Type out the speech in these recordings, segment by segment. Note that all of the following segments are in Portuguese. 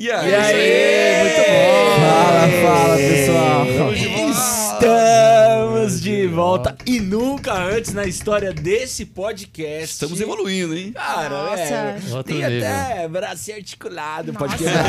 E aí? E aí, muito bom. Fala, fala, pessoal. Volta. E nunca antes na história desse podcast. Estamos evoluindo, hein? Cara, Nossa. é. Outro Tem nível. até braço articulado. Nossa. Podcast.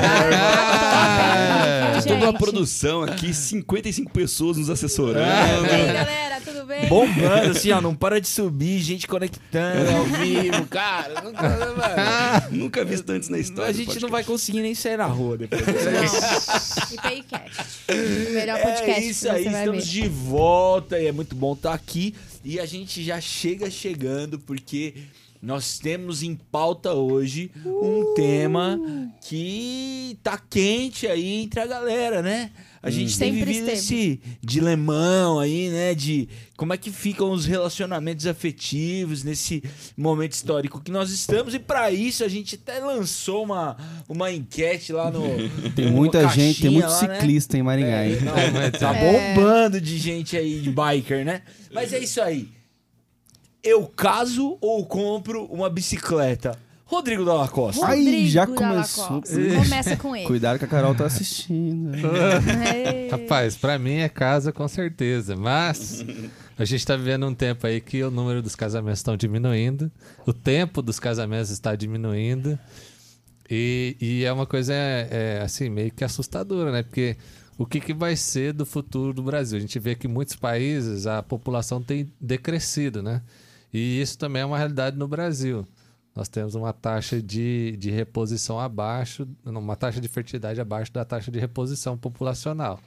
É, Gente. toda uma produção aqui, 55 pessoas nos assessorando. E aí, galera, tudo bem? Bombando, assim, ó. Não para de subir, gente conectando ao vivo, cara. Nunca, mano. Nunca visto antes na história. A do gente não vai conseguir nem sair na rua depois. Não. IPIcast. O melhor podcast. É isso aí, estamos ver. de volta e é muito bom estar aqui. E a gente já chega chegando porque nós temos em pauta hoje um tema que tá quente aí entre a galera, né? A gente tem Sempre vivido esteve. esse dilemão aí, né? De como é que ficam os relacionamentos afetivos nesse momento histórico que nós estamos. E para isso a gente até lançou uma, uma enquete lá no. Tem muita gente, tem muito lá, né? ciclista em Maringá, É, hein? não, tá É. bombando de gente aí, de biker, né? Mas é isso aí. Eu caso ou compro uma bicicleta? Rodrigo Dalla Costa. Ai, Rodrigo já começou. Começa com ele. Cuidado que a Carol tá assistindo. É. Rapaz, pra mim é casa com certeza, mas a gente tá vivendo um tempo aí que o número dos casamentos estão diminuindo, o tempo dos casamentos está diminuindo e, e é uma coisa é, é, assim meio que assustadora, né? Porque o que, que vai ser do futuro do Brasil? A gente vê que em muitos países a população tem decrescido, né? E isso também é uma realidade no Brasil. Nós temos uma taxa de, de reposição abaixo, uma taxa de fertilidade abaixo da taxa de reposição populacional.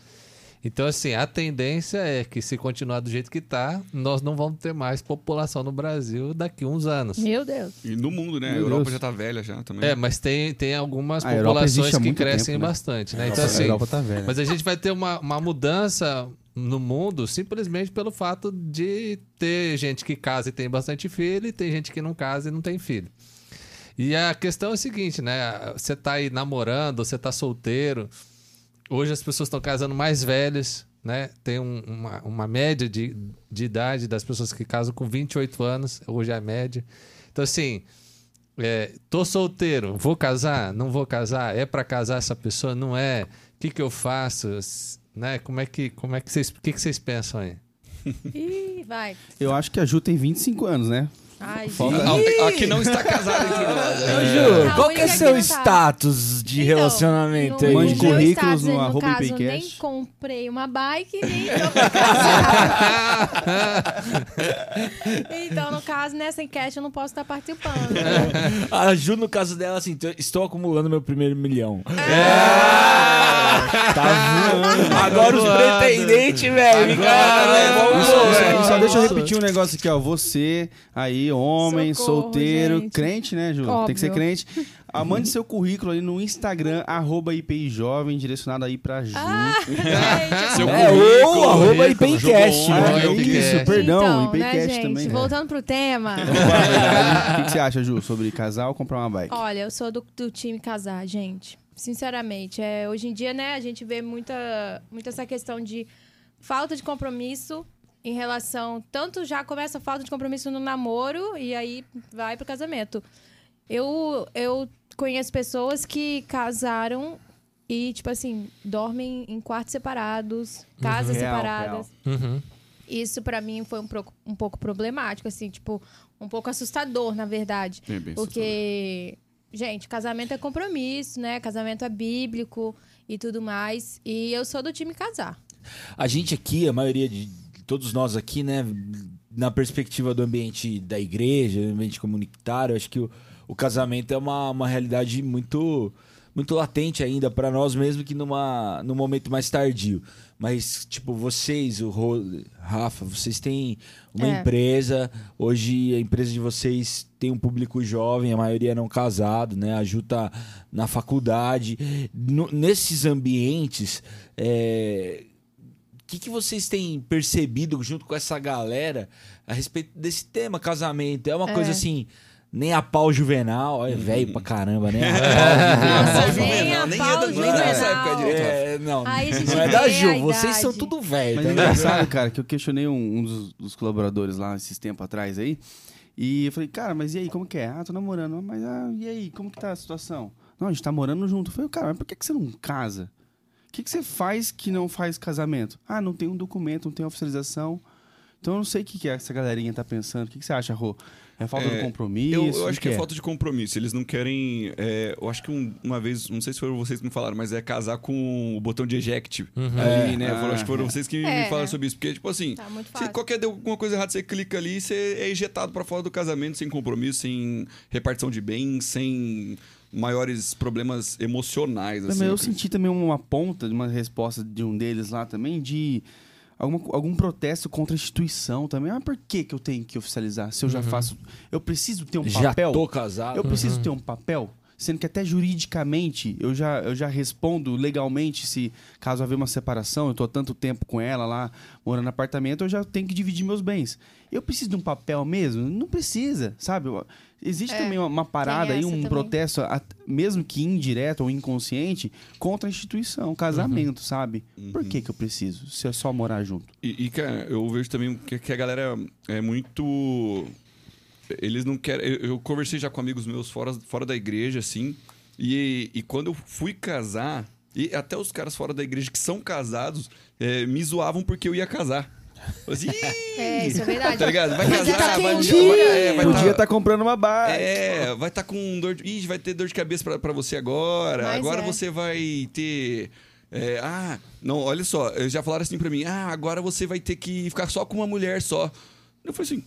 Então, assim, a tendência é que se continuar do jeito que está, nós não vamos ter mais população no Brasil daqui a uns anos. Meu Deus. E no mundo, né? A Meu Europa Deus. já tá velha já também. É, mas tem, tem algumas A populações que crescem tempo, né? bastante, né? A Então, Europa- a assim, Europa tá velha. mas a gente vai ter uma, uma mudança no mundo simplesmente pelo fato de ter gente que casa e tem bastante filho e tem gente que não casa e não tem filho. E a questão é a seguinte, né? Você tá aí namorando, você tá solteiro. Hoje as pessoas estão casando mais velhas, né? Tem um- uma, uma média de, de idade das pessoas que casam com 28 anos, hoje é a média. Então, assim, é, tô solteiro, vou casar? Não vou casar? É pra casar essa pessoa? Não é? O que, que eu faço? Né? Como é que, como é que vocês, o que, que vocês pensam aí? Ih, vai. Eu acho que a Ju tem 25 anos, né? Ai, gente. A, a que não está casada entre nós. É. Ju, qual que é seu tá. status de Então, relacionamento aí? Mande currículos no no arroba caso, nem comprei uma bike, nem tô então, no caso, nessa enquete eu não posso estar participando. né? A Ju, no caso dela, assim, estou acumulando meu primeiro milhão. É. Tá voando. Agora os pretendentes, velho. Cara, vamos, Só, velho. só- só deixa eu repetir um negócio aqui, ó. Você aí, homem, Socorro, solteiro, gente. crente, né, Ju? Tem que ser Óbvio. crente. Ah, mande seu currículo ali no Instagram, arroba IPI Jovem, direcionado aí pra Ju. Ah, gente, Seu É, currículo, ou arroba currículo, IPcast, Ah, né? é isso, perdão, então, IPcast né, gente, também. Voltando pro tema. O que, que você acha, Ju, sobre casar ou comprar uma bike? Olha, eu sou do, do time casar, gente. Sinceramente, é, hoje em dia, né, a gente vê muita, muita essa questão de falta de compromisso em relação. Tanto já começa a falta de compromisso no namoro e aí vai pro casamento. Eu, eu conheço pessoas que casaram e, tipo assim, dormem em quartos separados, casas Real, separadas. Uhum. Isso pra mim foi um, pro- um pouco problemático, assim, tipo, um pouco assustador, na verdade. É bem Porque, gente, casamento é compromisso, né? Casamento é bíblico e tudo mais. E eu sou do time casar. A gente aqui, a maioria de todos nós aqui, né, na perspectiva do ambiente da igreja, do ambiente comunitário, acho que o, o casamento é uma, uma realidade muito muito latente ainda para nós mesmo que numa num momento mais tardio. Mas tipo, vocês, o Ro- Rafa, vocês têm uma É. empresa, hoje a empresa de vocês tem um público jovem, a maioria não casado, né? A Ju tá na faculdade. No- nesses ambientes, é, o que, que vocês têm percebido junto com essa galera a respeito desse tema casamento? É uma É. coisa assim, nem a pau juvenal, é velho pra caramba, né? Nossa, nem a nem é pau é juvenal. É, não, Aí a gente não é da Ju, a vocês são tudo velho. Mas é tá engraçado, cara, que eu questionei um, um dos, dos colaboradores lá esses tempos atrás aí. E eu falei, cara, mas e aí, como que é? Ah, tô namorando. Mas ah, e aí, como que tá a situação? Não, a gente tá morando junto. Eu falei, cara, mas por que, que você não casa? O que, que você faz que não faz casamento? Ah, não tem um documento, não tem oficialização. Então eu não sei o que, que essa galerinha tá pensando. O que, que você acha, Rô? É falta É, de compromisso? Eu, eu acho que é falta de compromisso. Eles não querem. é, eu acho que um- uma vez, não sei se foram vocês que me falaram, mas é casar com o botão de eject ali, né? Eu falo, acho que foram vocês que É. me falaram sobre isso. Porque, tipo assim, Tá qualquer deu alguma coisa errada, você clica ali, você é ejetado pra fora do casamento sem compromisso, sem repartição de bens, sem maiores problemas emocionais. Assim, eu senti também uma ponta de uma resposta de um deles lá também de alguma- algum protesto contra a instituição também. Ah, por que, que eu tenho que oficializar? Se eu já faço. Eu preciso ter um Já papel. tô casado. Eu preciso ter um papel, sendo que até juridicamente eu já, eu já respondo legalmente se caso haver uma separação, eu tô há tanto tempo com ela lá, morando no apartamento, eu já tenho que dividir meus bens. Eu preciso de um papel mesmo? Não precisa, sabe? Existe É, também uma, uma parada aí, um também. protesto, a- mesmo que indireto ou inconsciente, contra a instituição, casamento, sabe? Por que que eu preciso? Se é só morar junto. E, e, cara, eu vejo também que, que a galera é muito. Eles não querem. Eu, eu conversei já com amigos meus fora, fora da igreja, assim. E, e quando eu fui casar, e até os caras fora da igreja que são casados eh, me zoavam porque eu ia casar. Assim! É, isso é verdade. Tá ligado? Vai Mas casar, tá vai, vai, é, vai Podia tá- estar comprando uma barra. é, vai estar com dor de. Ih, vai ter dor de cabeça pra, pra você agora. Mas agora é. você vai ter. é, ah, não, olha só, eles já falaram assim pra mim: ah, agora você vai ter que ficar só com uma mulher só. Eu falei assim: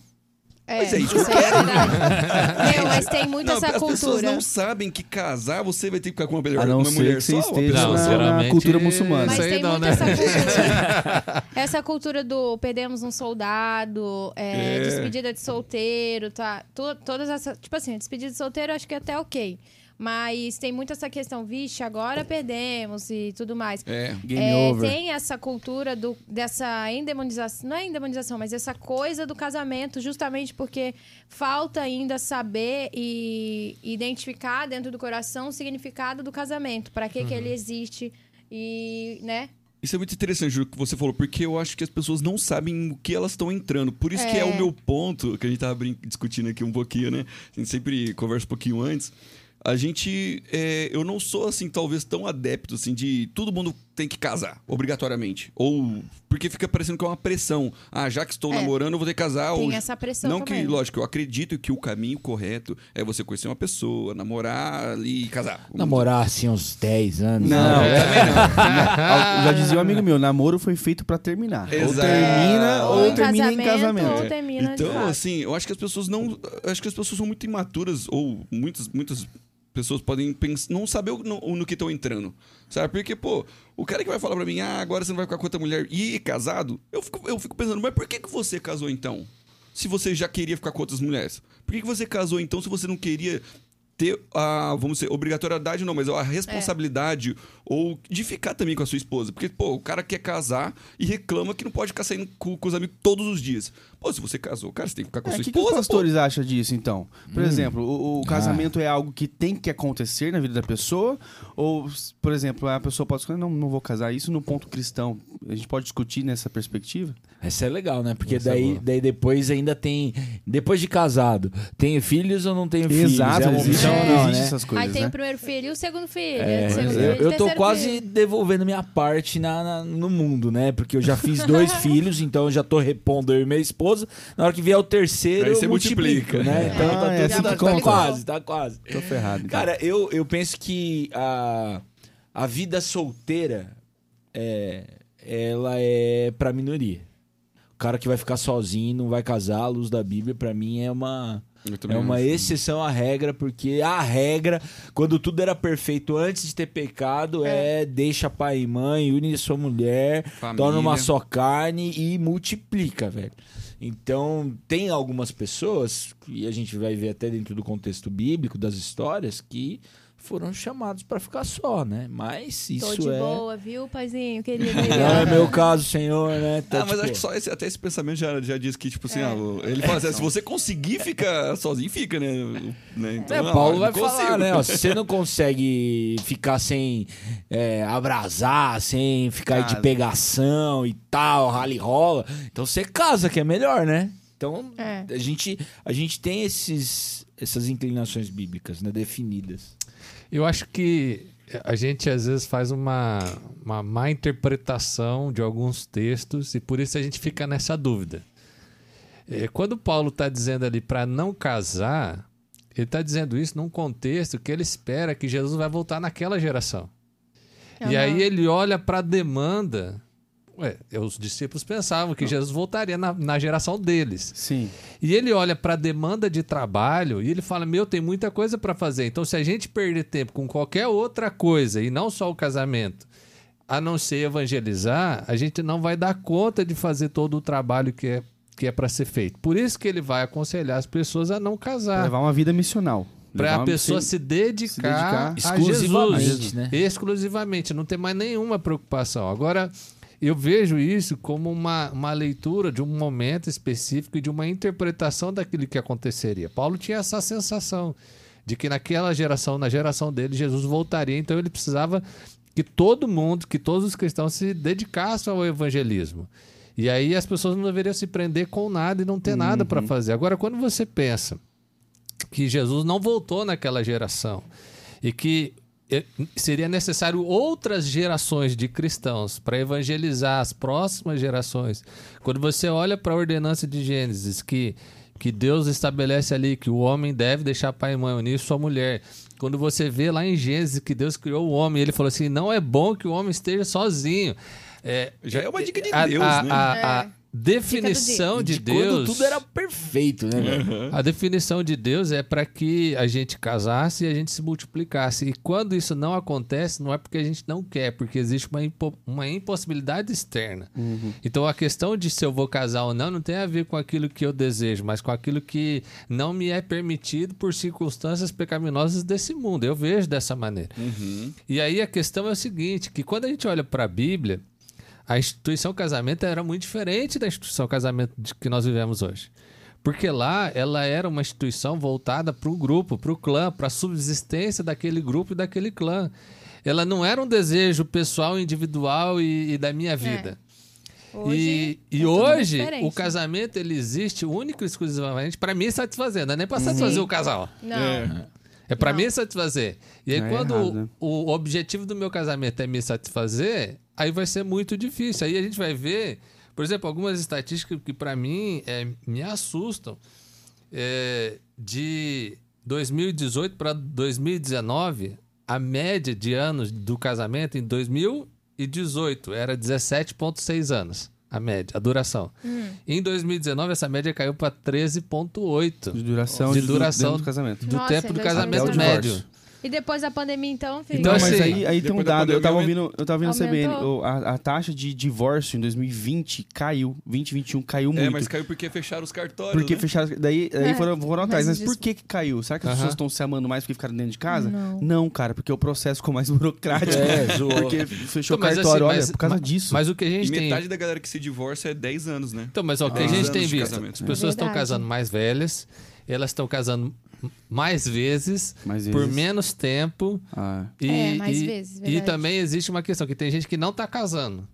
É, Mas é isso que eu é verdade. Meu, mas tem muito não, essa as pessoas cultura. não sabem que casar você vai ter que ficar com uma mulher, A não uma ser mulher que só. esteja Não, na, cultura muçulmana. Mas Isso aí tem não, muito né? essa cultura. essa cultura do perdemos um soldado, é, É. despedida de solteiro, tá? Todas essas. Tipo assim, despedida de solteiro eu acho que é até ok. Mas tem muito essa questão, vixe, agora perdemos e tudo mais. É. Game É, over. Tem essa cultura do, dessa endemonização, não é endemonização, mas essa coisa do casamento, justamente porque falta ainda saber e identificar dentro do coração o significado do casamento, para que, que Uhum. ele existe e, né? Isso é muito interessante Ju, o que você falou, porque eu acho que as pessoas não sabem o que elas estão entrando. Por isso que é É. o meu ponto, que a gente tava brin- discutindo aqui um pouquinho, né? A gente sempre conversa um pouquinho antes. A gente. é, eu não sou, assim, talvez tão adepto, assim, de todo mundo tem que casar, obrigatoriamente. Ou. Porque fica parecendo que é uma pressão. Ah, já que estou É. namorando, eu vou ter que casar. Tem ou... essa pressão Não também. que, lógico, eu acredito que o caminho correto é você conhecer uma pessoa, namorar ali e casar. Namorar assim uns 10 anos. Não, né? Ah, Já dizia um amigo meu, namoro foi feito pra terminar. Ou Exato. termina Ou ou, termina em casamento. ou termina Então, assim, eu acho que as pessoas não. Acho que as pessoas são muito imaturas, ou muitas, muitas pessoas podem pensar, não saber no, no que estão entrando. Sabe? Porque, pô, o cara que vai falar pra mim, ah, agora você não vai ficar com outra mulher e é casado, eu fico, eu fico pensando, mas por que, que você casou então? Se você já queria ficar com outras mulheres? Por que, que você casou então se você não queria ter a, vamos dizer, obrigatoriedade não, mas a responsabilidade ou de ficar também com a sua esposa. Porque, pô, o cara quer casar e reclama que não pode ficar saindo com, com os amigos todos os dias. Pô, se você casou, cara, você tem que ficar com a O sua que, que os esposa, pô. pastores acham disso, então? Por exemplo, o, o Ah. casamento é algo que tem que acontecer na vida da pessoa? Ou, por exemplo, a pessoa pode escolher, não, não vou casar isso no ponto cristão. A gente pode discutir nessa perspectiva? Essa é legal, né? Porque Essa é daí, boa. daí depois ainda tem. Depois de casado, tenho filhos ou não tenho filhos? Exato, é existe, não, existe né? essas coisas, Aí tem né? o primeiro filho e o segundo filho. É, o segundo eu- filho, o eu tô quase filho. devolvendo minha parte na, na- no mundo, né? Porque eu já fiz dois filhos, então eu já tô repondo eu e minha esposa. Na hora que vier o terceiro, Aí eu você multiplico, multiplica. né? Então Ah, tá, é tudo, tá, tá quase, tá quase. Tô ferrado. então. Cara, eu, eu penso que a, a vida solteira é, ela é pra minoria. O cara que vai ficar sozinho, não vai casar, à luz da Bíblia, pra mim é uma é uma acho. exceção à regra, porque a regra, quando tudo era perfeito antes de ter pecado, é, deixa pai e mãe, une sua mulher, Família. torna uma só carne e multiplica, velho. Então, tem algumas pessoas, e a gente vai ver até dentro do contexto bíblico das histórias, que foram chamados pra ficar só, né? Mas Tô isso de é. boa, viu, paizinho, querido? Não é meu caso, senhor, né? Então, Ah, mas tipo, acho que só esse, até esse pensamento já, já diz que, tipo assim, É. ah, ele fala assim, ah, se você conseguir ficar sozinho, fica, né? né? Então, É, não, Paulo vai não falar, consigo. né? ó, se você não consegue ficar sem é, abrasar, sem ficar de pegação e tal, rally rola, então você casa, que é melhor, né? Então, É. a, gente, a gente tem esses, essas inclinações bíblicas, né? Definidas. Eu acho que a gente às vezes faz uma, uma má interpretação de alguns textos e por isso a gente fica nessa dúvida. É, Quando Paulo está dizendo ali para não casar, ele está dizendo isso num contexto que ele espera que Jesus vai voltar naquela geração. E aí ele olha para a demanda. Ué, os discípulos pensavam que Jesus voltaria na, na geração deles. Sim. E ele olha para a demanda de trabalho e ele fala: Meu, tem muita coisa para fazer. Então, se a gente perder tempo com qualquer outra coisa, e não só o casamento, a não ser evangelizar, a gente não vai dar conta de fazer todo o trabalho que é, que é para ser feito. Por isso que ele vai aconselhar as pessoas a não Pra casar. levar uma vida missional. Para a pessoa se dedicar, se dedicar a exclusivamente, Jesus. né? Exclusivamente, não tem mais nenhuma preocupação. Agora, eu vejo isso como uma, uma leitura de um momento específico e de uma interpretação daquilo que aconteceria. Paulo tinha essa sensação de que naquela geração, na geração dele, Jesus voltaria, então ele precisava que todo mundo, que todos os cristãos se dedicassem ao evangelismo. E aí as pessoas não deveriam se prender com nada e não ter nada para fazer. Agora, quando você pensa que Jesus não voltou naquela geração e que seria necessário outras gerações de cristãos para evangelizar as próximas gerações. Quando você olha para a ordenança de Gênesis, que, que Deus estabelece ali que o homem deve deixar pai e mãe unir sua mulher. Quando você vê lá em Gênesis que Deus criou o homem, ele falou assim: não é bom que o homem esteja sozinho. É, Já é uma dica de a, Deus, a- né? a- a É. definição de, de Deus. quando tudo era perfeito, né? velho? A definição de Deus é para que a gente casasse e a gente se multiplicasse. E quando isso não acontece, não é porque a gente não quer, porque existe uma, impo- uma impossibilidade externa. Então a questão de se eu vou casar ou não não tem a ver com aquilo que eu desejo, mas com aquilo que não me é permitido por circunstâncias pecaminosas desse mundo. Eu vejo dessa maneira. E aí a questão é o seguinte, que quando a gente olha para a Bíblia, a instituição casamento era muito diferente da instituição casamento de- que nós vivemos hoje. Porque lá ela era uma instituição voltada para o grupo, para o clã, para a subsistência daquele grupo e daquele clã. Ela não era um desejo pessoal, individual e, e da minha vida. Hoje, e é e hoje diferente. o casamento ele existe único e exclusivamente para me satisfazer, não é nem para satisfazer o casal. Não. É. É Não. me satisfazer. E aí, É quando errado, né? o, objetivo do meu casamento é me satisfazer, aí vai ser muito difícil. Aí a gente vai ver, por exemplo, algumas estatísticas que pra mim é, me assustam. É, de 2018 para 2019, a média de anos do casamento em 2018 era 17,6 anos. A média, a duração. Hum. Em 2019, essa média caiu para 13,8 De duração, De de duração dentro do casamento. do Nossa, tempo do casamento 2019. médio. E depois da pandemia, então, filho? Então, não, mas assim, aí, aí tem um dado. Eu tava ouvindo, eu tava ouvindo a CBN. Aumentou. o- A, a taxa de divórcio em 2020 caiu. 2021 caiu É, muito. mas caiu porque fecharam os cartórios, Porque né? fecharam. Daí, daí É, foram, foram atrás. mas Mas por que que caiu? Será que as Aham. pessoas estão se amando mais porque ficaram dentro de casa? Não. cara, porque o processo ficou mais burocrático. É, zoou. porque fechou o Então, mas cartório, assim, olha, mas- por causa mas- disso. Mas o que a E gente tem. metade da galera que se divorcia é 10 anos, né? Então, mas ó, o que a gente tem visto, as pessoas estão Verdade. casando mais velhas, elas estão casando mais vezes, Mais por vezes. menos tempo. Ah, E, É, mais e- vezes, e verdade. também existe uma questão que tem gente que não está casando.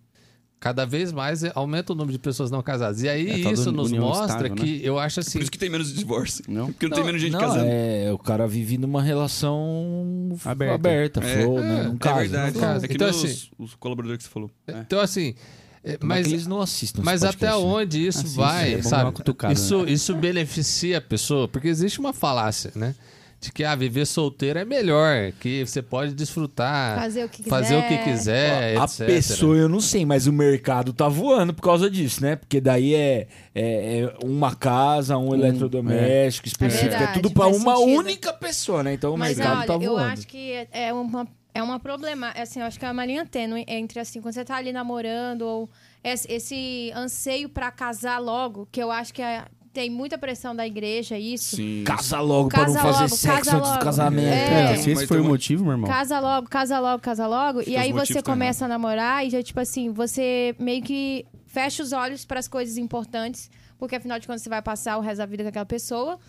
Cada vez mais é- aumenta o número de pessoas não casadas. E aí É, isso nos mostra estável, né? que eu acho Por assim. isso que tem menos divórcio. Não? Porque não, tem menos gente não, casando. É, o cara vive numa relação Aberta. aberta, É. flow, né? Não É casa, verdade. não casa. É que Então, nem os, assim- os colaboradores que você falou. Então, assim. É, Mas eles não assistem mas até podcast, né? onde isso Assiste, vai, é sabe? cutucada, isso, isso beneficia a pessoa, porque existe uma falácia, né? De que ah, viver solteiro é melhor, que você pode desfrutar, Fazer o que quiser. fazer o que quiser, A etc. pessoa, eu não sei, mas o mercado tá voando por causa disso, né? Porque daí é, é- é uma casa, um eletrodoméstico específico, é, verdade, tudo pra faz uma sentido. única pessoa, né? Então o Mas mercado olha, tá eu voando. acho que é uma, é uma problema. Assim, eu acho que é uma linha tênue entre, assim, quando você tá ali namorando ou esse, esse anseio pra casar logo, que eu acho que é- tem muita pressão da igreja, isso. Sim. Casa logo pra Casa não fazer logo, sexo casa antes do casamento. É. É, se esse foi o motivo, meu irmão. Casa logo, casa logo, casa logo. Acho e aí você começa a namorar e já, tipo assim, você meio que fecha os olhos para as coisas importantes, porque afinal de contas você vai passar o resto da vida com aquela pessoa.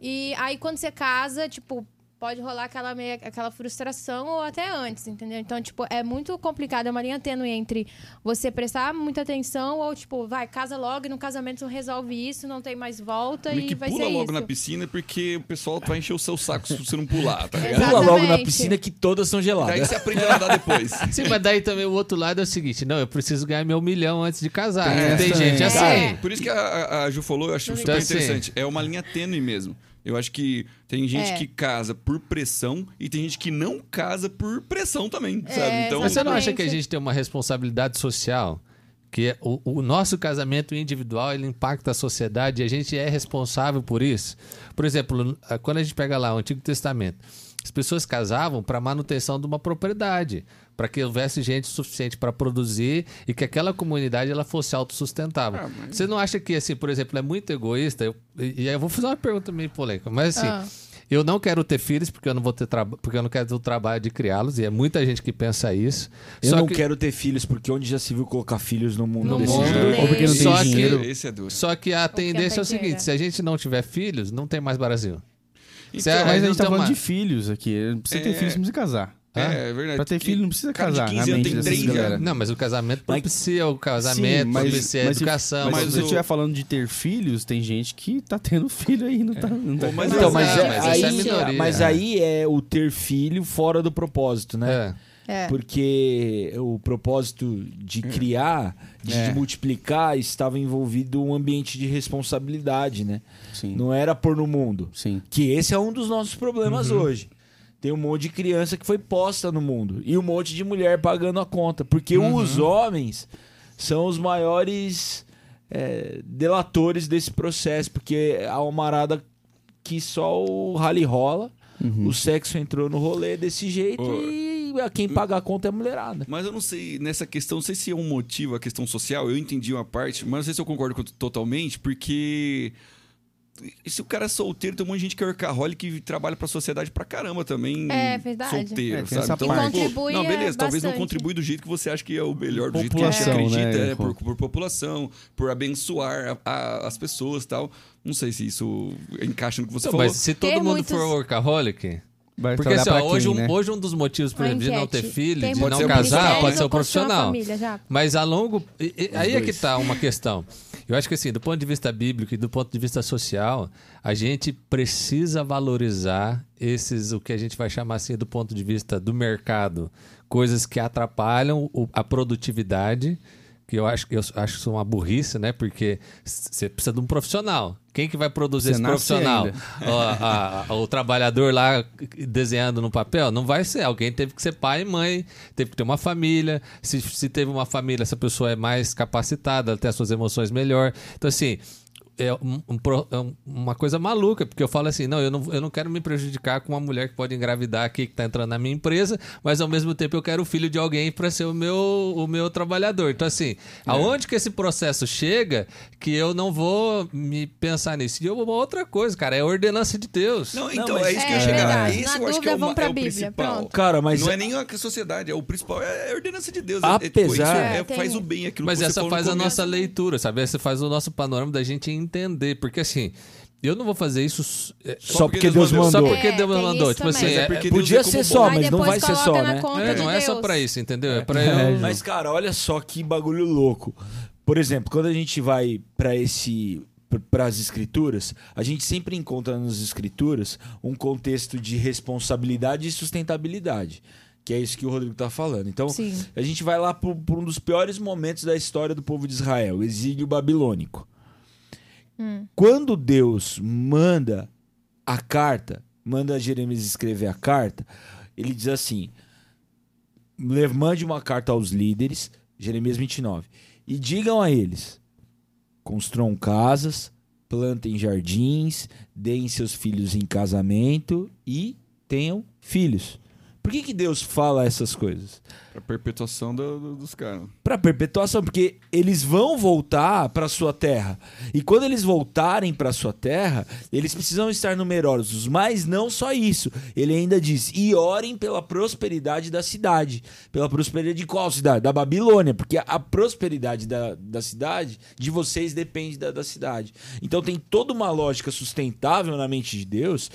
E aí quando você casa, tipo, pode rolar aquela, meia, aquela frustração ou até antes, entendeu? Então, tipo, é muito complicado, é uma linha tênue entre você prestar muita atenção ou, tipo, vai, casa logo e no casamento resolve isso, não tem mais volta Meio e que vai pula ser logo isso. na piscina porque o pessoal vai encher o seu saco se você não pular, tá ligado? Pula logo na piscina que todas são Daí geladas. você aprende a nadar depois. Sim, mas daí também o outro lado é o seguinte: não, eu preciso ganhar meu milhão antes de casar. É, tem gente assim. É. Por isso que a, a- Ju falou, eu acho super Então, assim- interessante. É uma linha tênue mesmo. Eu acho que tem gente É. que casa por pressão e tem gente que não casa por pressão também, É, sabe? Então, Mas você não acha que a gente tem uma responsabilidade social? Que é o, o nosso casamento individual ele impacta a sociedade e a gente é responsável por isso. Por exemplo, quando a gente pega lá o Antigo Testamento, as pessoas casavam para manutenção de uma propriedade, para que houvesse gente suficiente para produzir e que aquela comunidade ela fosse autossustentável. Ah, mas- Você não acha que assim, por exemplo, é muito egoísta? Eu- e aí eu vou fazer uma pergunta meio polêmica, mas assim, Ah. eu não quero ter filhos porque eu não vou ter porque eu não quero ter o trabalho de criá-los e é muita gente que pensa isso. Eu Só não que- quero ter filhos, porque onde já se viu colocar filhos no mundo No desse mundo. Ou porque não tem Só que- dinheiro. esse é duro. Só que a Porque tendência é o não tem seguinte: se a gente não tiver filhos, não tem mais Brasil. Se Então, Mas a gente tá tem falando uma- de filhos aqui. Não precisa ter É. filhos, não precisa casar. É, é verdade. Pra ter filho não precisa cara de casar. 15 na anos mente tem dessas três já. galera. Não, mas o casamento Mas- propicia o casamento, Sim, mas- propicia a mas se- educação. Mas, mas se você o- estiver falando de ter filhos, tem gente que tá tendo filho aí, não tá. Não tá Pô, mas Então, mas, Mas é, é, mas aí, essa é a minoria. mas aí é o ter filho fora do propósito, né? É. É. Porque o propósito de criar, de, É. de multiplicar, estava envolvido um ambiente de responsabilidade, né? Sim. Não era pôr no mundo. Sim. Que esse é um dos nossos problemas hoje. Tem um monte de criança que foi posta no mundo. E um monte de mulher pagando a conta. Porque os homens são os maiores é, delatores desse processo. Porque há uma arada que só o rally rola. O sexo entrou no rolê desse jeito Ô, e quem paga a conta é a mulherada. Mas eu não sei, nessa questão, não sei se é um motivo, a questão social, eu entendi uma parte, mas não sei se eu concordo com- totalmente, porque se o cara é solteiro, tem um monte de gente que é workaholic que trabalha pra sociedade pra caramba também. É verdade. Solteiro, É, tem sabe? Então, parte. pô, Contribui, não, beleza, é, talvez não contribui do jeito que você acha que é o melhor, do jeito que População, você acredita, né? é, por, por população, por abençoar a- a- as pessoas e tal. Não sei se isso encaixa no que você Então, falou. mas se todo Tem mundo muitos- for workaholic. Vai Porque assim, ó, pra hoje, quem, um, né? hoje um dos motivos, exemplo, de não ter filho, Tem de não casar, pode ser o profissional. família? Mas a longo. e- e- aí é que dois. tá uma questão. Eu acho que assim, do ponto de vista bíblico e do ponto de vista social, a gente precisa valorizar esses, o que a gente vai chamar assim, do ponto de vista do mercado, coisas que atrapalham o- a produtividade. Que eu acho que eu acho isso uma burrice, né? Porque você precisa de um profissional. Quem que vai produzir Você esse profissional? Ó, a- a- o trabalhador lá desenhando no papel? Não vai ser. Alguém teve que ser pai e mãe, teve que ter uma família. Se, se teve uma família, essa pessoa é mais capacitada, ela tem as suas emoções melhor. Então, assim. É, um- um é um- uma coisa maluca, porque eu falo assim: não eu, não, eu não quero me prejudicar com uma mulher que pode engravidar aqui, que está entrando na minha empresa, mas ao mesmo tempo eu quero o filho de alguém para ser o meu, o meu trabalhador. Então, assim, aonde que esse processo chega que eu não vou me pensar nisso? E eu- uma outra coisa, cara, é a ordenança de Deus. Não, então, mas- é isso que eu É, chegar. verdade. Esse Na eu acho que é, vamos pra é o Bíblia, principal. pronto. Cara, mas não é nem a sociedade, é o principal, é a ordenança de Deus. É- é, Apesar- tipo, isso é, É, tem- faz o bem aquilo Mas que você essa faz a nossa leitura, sabe? Essa faz o nosso panorama da gente entender. Porque assim, eu não vou fazer isso é, Só porque Deus mandou. só mandou. porque É, Deus mandou. Tipo assim, também. É é- Podia Deus é ser só, mas não vai ser só, né? é, de não é só Deus. pra isso, entendeu? É pra É, eu. Mas, cara, olha só que bagulho louco. Por exemplo, quando a gente vai para esse para as escrituras, a gente sempre encontra nas escrituras um contexto de responsabilidade e sustentabilidade. Que é isso que o Rodrigo tá falando. Então, Sim. a gente vai lá por, por um dos piores momentos da história do povo de Israel, o exílio babilônico. Quando Deus manda a carta, manda Jeremias escrever a carta, ele diz assim: "Le- mande uma carta aos líderes, Jeremias 29, e digam a eles: construam casas, plantem jardins, deem seus filhos em casamento e tenham filhos. Por que, que Deus fala essas coisas? A perpetuação do- do- dos caras. Para perpetuação, porque eles vão voltar para sua terra. E quando eles voltarem para sua terra, eles precisam estar numerosos. Mas não só isso. Ele ainda diz: "E orem pela prosperidade da cidade". Pela prosperidade de qual cidade? Da Babilônia, porque a prosperidade da, da cidade de vocês depende da, da cidade. Então tem toda uma lógica sustentável na mente de Deus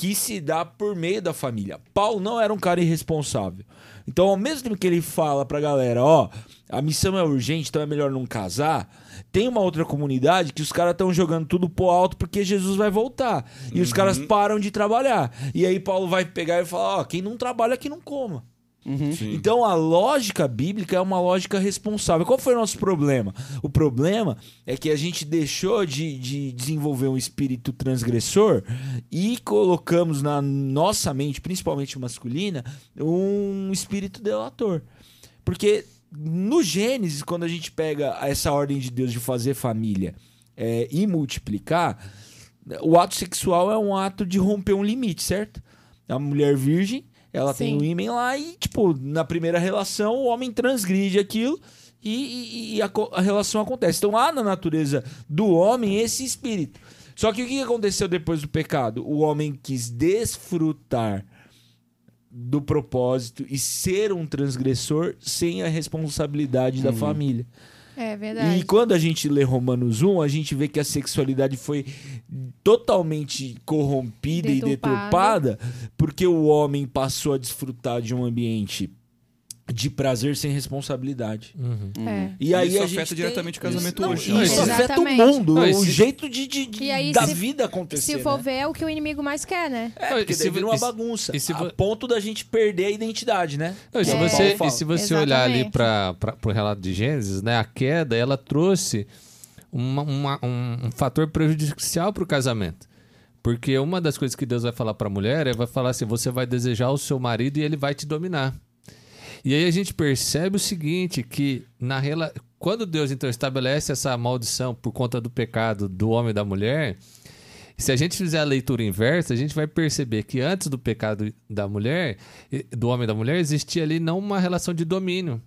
que se dá por meio da família. Paulo não era um cara irresponsável. Então, ao mesmo tempo que ele fala pra galera, ó, a missão é urgente, então é melhor não casar, tem uma outra comunidade que os caras estão jogando tudo pro alto porque Jesus vai voltar. E os caras param de trabalhar. E aí Paulo vai pegar e falar, ó, quem não trabalha que não coma. Sim. Então a lógica bíblica é uma lógica responsável. Qual foi o nosso problema? O problema é que a gente deixou de, de desenvolver um espírito transgressor e colocamos na nossa mente, principalmente masculina, um espírito delator. Porque no Gênesis, quando a gente pega essa ordem de Deus de fazer família é, e multiplicar, o ato sexual é um ato de romper um limite, certo? A mulher virgem, ela tem Sim. um ímã lá e, tipo, na primeira relação, o homem transgride aquilo e, e- e a, a relação acontece. Então há na natureza do homem esse espírito. Só que o que aconteceu depois do pecado? O homem quis desfrutar do propósito e ser um transgressor sem a responsabilidade da família. É verdade. E quando a gente lê Romanos 1, a gente vê que a sexualidade foi totalmente corrompida e Deturpada. deturpada porque o homem passou a desfrutar de um ambiente de prazer sem responsabilidade. É. E aí Isso a afeta diretamente o casamento Não, hoje. Isso afeta o mundo, Não, o jeito de, de- de- aí, da se- vida acontecer. Se for né? ver, é o que o inimigo mais quer, né? É, porque se vira uma e se- bagunça. e se a ponto da gente perder a identidade, né? Não, e se É. você, e se você olhar ali para o relato de Gênesis, né, a queda ela trouxe uma- uma- um, um fator prejudicial para o casamento. Porque uma das coisas que Deus vai falar para a mulher é vai falar assim: você vai desejar o seu marido e ele vai te dominar. E aí a gente percebe o seguinte: que na rela... quando Deus então estabelece essa maldição por conta do pecado do homem e da mulher, se a gente fizer a leitura inversa, a gente vai perceber que antes do pecado da mulher, do homem e da mulher, existia ali não uma relação de domínio.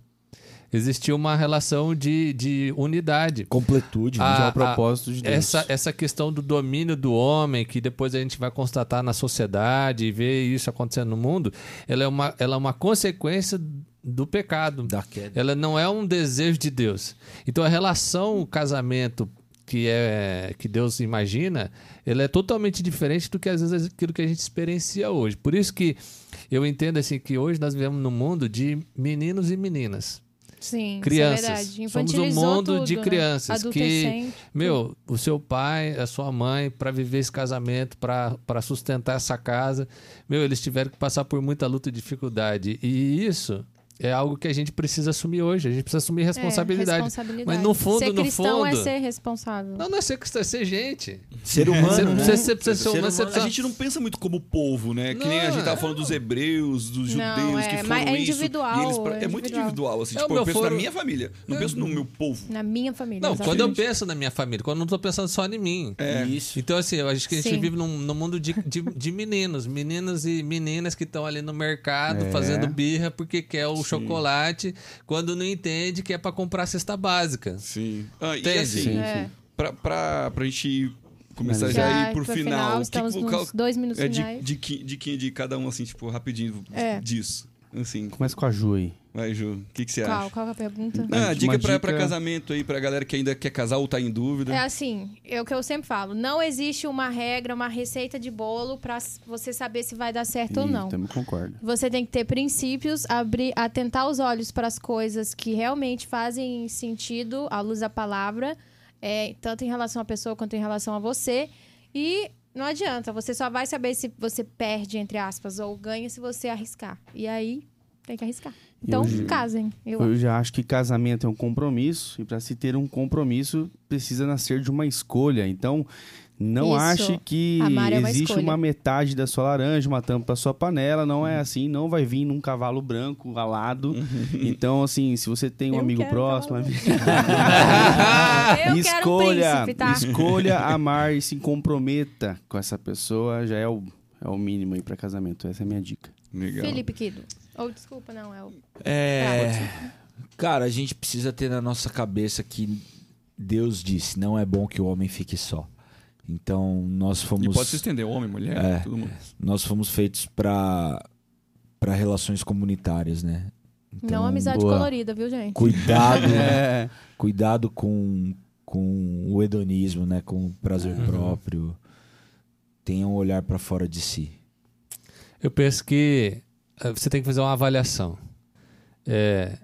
Existia uma relação de, de unidade. Completude. Já é a- o propósito de Deus. Essa, essa questão do domínio do homem, que depois a gente vai constatar na sociedade e ver isso acontecendo no mundo, ela é uma, ela é uma consequência do pecado. Da queda. Ela não é um desejo de Deus. Então a relação, o casamento que é que Deus imagina, ele é totalmente diferente do que às vezes aquilo que a gente experiencia hoje. Por isso que eu entendo assim que hoje nós vivemos num mundo de meninos e meninas. Sim, Crianças. isso é. Somos um mundo tudo, de né? crianças que Adolescente. Meu, o seu pai, a sua mãe, para viver esse casamento, para sustentar essa casa, meu, eles tiveram que passar por muita luta e dificuldade. E isso é algo que a gente precisa assumir hoje. A gente precisa assumir É, responsabilidade. responsabilidade. Mas no fundo, ser no cristão é fundo- ser responsável. Não, não é ser cristão, é ser gente. Ser humano, Você não né? precisa, precisa ser Ser humano, humano. A gente não pensa muito como povo, né? Que nem a Não, gente tava é. falando dos hebreus, dos Não, judeus é, que foram mas é isso. individual, e eles pra- é É muito individual. individual, assim. É, tipo, eu penso foro- na minha família, não penso no meu povo. Na minha família. Não, exatamente. quando eu penso na minha família, quando eu não tô pensando só em mim. É. Isso. Então, assim, eu acho que a gente Sim. vive num, num mundo de, de, de meninos. Meninos e meninas que estão ali no mercado É. fazendo birra porque quer o chocolate, quando não entende que é pra comprar a cesta básica. Sim. Ah, e Entende? assim, Sim, É. pra, pra, pra gente começar já Já a ir por pro final, final, o que estamos que, nos dois minutos é de, finais. de, de, que- de cada um, assim, tipo, rapidinho É. disso. Assim, Começa com a Ju aí. Vai, Ju, o que, que você Qual? acha? Qual que é a pergunta? Ah, Uma dica, Pra, pra dica- casamento aí, pra galera que ainda quer casar ou tá em dúvida. É assim, é o que eu sempre falo. Não existe uma regra, uma receita de bolo pra s- você saber se vai dar certo ou não. Também concordo. Você tem que ter princípios, abrir, atentar os olhos para as coisas que realmente fazem sentido à luz da palavra, é, tanto em relação à pessoa quanto em relação a você. E não adianta, você só vai saber se você perde, entre aspas, ou ganha se você arriscar. E aí, tem que arriscar. Então, hoje- casem. Eu, Eu já acho que casamento é um compromisso e para se ter um compromisso precisa nascer de uma escolha. Então, não Isso. ache que é uma existe escolha. uma metade da sua laranja, uma tampa da sua panela. Não é assim. Não vai vir num cavalo branco alado. então, assim, se você tem um Eu amigo quero próximo, eu escolha, quero um príncipe, tá? escolha amar e se comprometa com essa pessoa. Já é o, é o mínimo aí para casamento. Essa é a minha dica. Legal. Felipe Kido. Ou, desculpa, não, é o... É. Cara, a gente precisa ter na nossa cabeça que Deus disse: não é bom que o homem fique só. Então, nós E fomos. pode se estender, homem, mulher, É. todo mundo. Nós fomos feitos para para relações comunitárias, né? Então, não amizade boa. colorida, viu, gente? Cuidado, É. cuidado com, com o hedonismo, né? Com o prazer próprio. Tenha um olhar para fora de si. Eu penso que você tem que fazer uma avaliação. É,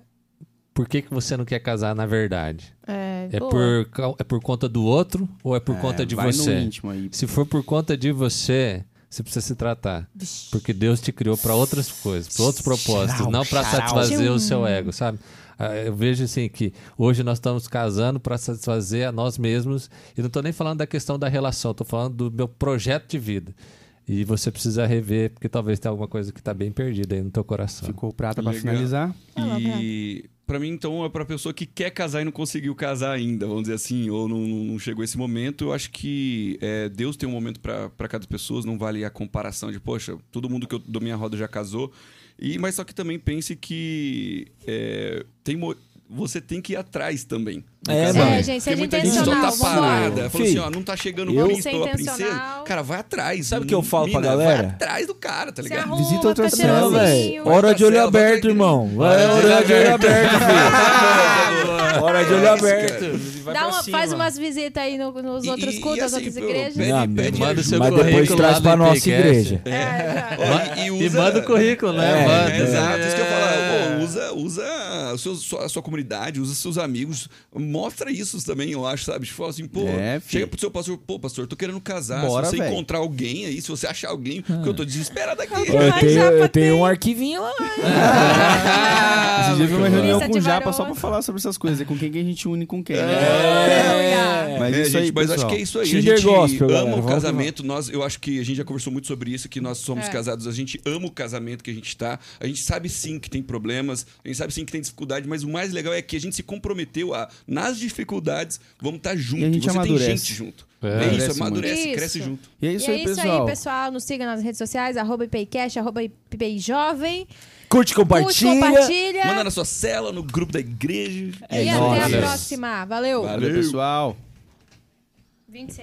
por que, que você não quer casar na verdade? É, É por, é por conta do outro ou é por conta de vai no você? íntimo aí. Se for por conta de você, você precisa se tratar. Porque Deus te criou para outras coisas, para outros propósitos, não para satisfazer o seu ego, sabe? Ah, Eu vejo assim que hoje nós estamos casando para satisfazer a nós mesmos e não estou nem falando da questão da relação, estou falando do meu projeto de vida. E você precisa rever, porque talvez tenha alguma coisa que está bem perdida aí no teu coração. Ficou prata pra Legal. finalizar. E pra mim, então, é pra pessoa que quer casar e não conseguiu casar ainda, vamos dizer assim, ou não, não chegou esse momento. Eu acho que é, Deus tem um momento pra pra cada pessoa, não vale a comparação de, poxa, todo mundo que eu dou minha roda já casou. E, mas só que também pense que é, tem você tem que ir atrás também. É, mano. É, gente, seja muita gente só tá parada. Falou assim, ó, não tá chegando o eu- príncipe ou a princesa. Cara, vai atrás. Sabe o que eu falo pra Mina, galera? Vai atrás do cara, tá ligado? arruma, Visita outra cela, velho. Hora de olho pra aberto, irmão. vai pra hora de olho aberto, filho. Hora de olho É aberto. Vai Dá uma- faz umas visitas aí no- nos E- outros e- cultos, e das assim, outras igrejas. Não, pede manda seu Mas depois traz pra no nossa IPcast. igreja. É, já. Ó, e, E usa- manda o currículo, né? É, Manda. Exato, isso que eu É. falo. Pô, usa, usa a, sua, a sua comunidade, usa seus amigos, mostra isso também, eu acho, sabe? Tipo, fala assim, pô, É, chega pro seu pastor, pô, pastor, tô querendo casar. Bora, se você velho. encontrar alguém aí, se você achar alguém, porque eu tô desesperado aqui. Eu tenho, eu tenho um arquivinho lá. Esse dia eu vi uma reunião com o Japa só pra falar sobre essas coisas. Com quem que a gente une com quem, né? É. Mas É, isso gente, aí, mas acho que é isso aí. Tinder a gente gospel, ama galera. o casamento. Nós, eu acho que a gente já conversou muito sobre isso, que nós somos É. casados, a gente ama o casamento que a gente tá. A gente sabe sim que tem problemas, a gente sabe sim que tem dificuldade, mas o mais legal é que a gente se comprometeu a, nas dificuldades, vamos estar junto. E a gente Você tem amadurece. gente junto. É. É, isso, amadurece, Isso. cresce junto. E é isso e é aí, isso pessoal. aí, pessoal. Nos siga nas redes sociais, arroba IPCast, arroba IPI Curte, Curte, compartilha. compartilha. Manda na sua cela, no grupo da igreja. e É até nóis. a próxima. Valeu. Valeu, pessoal. 26.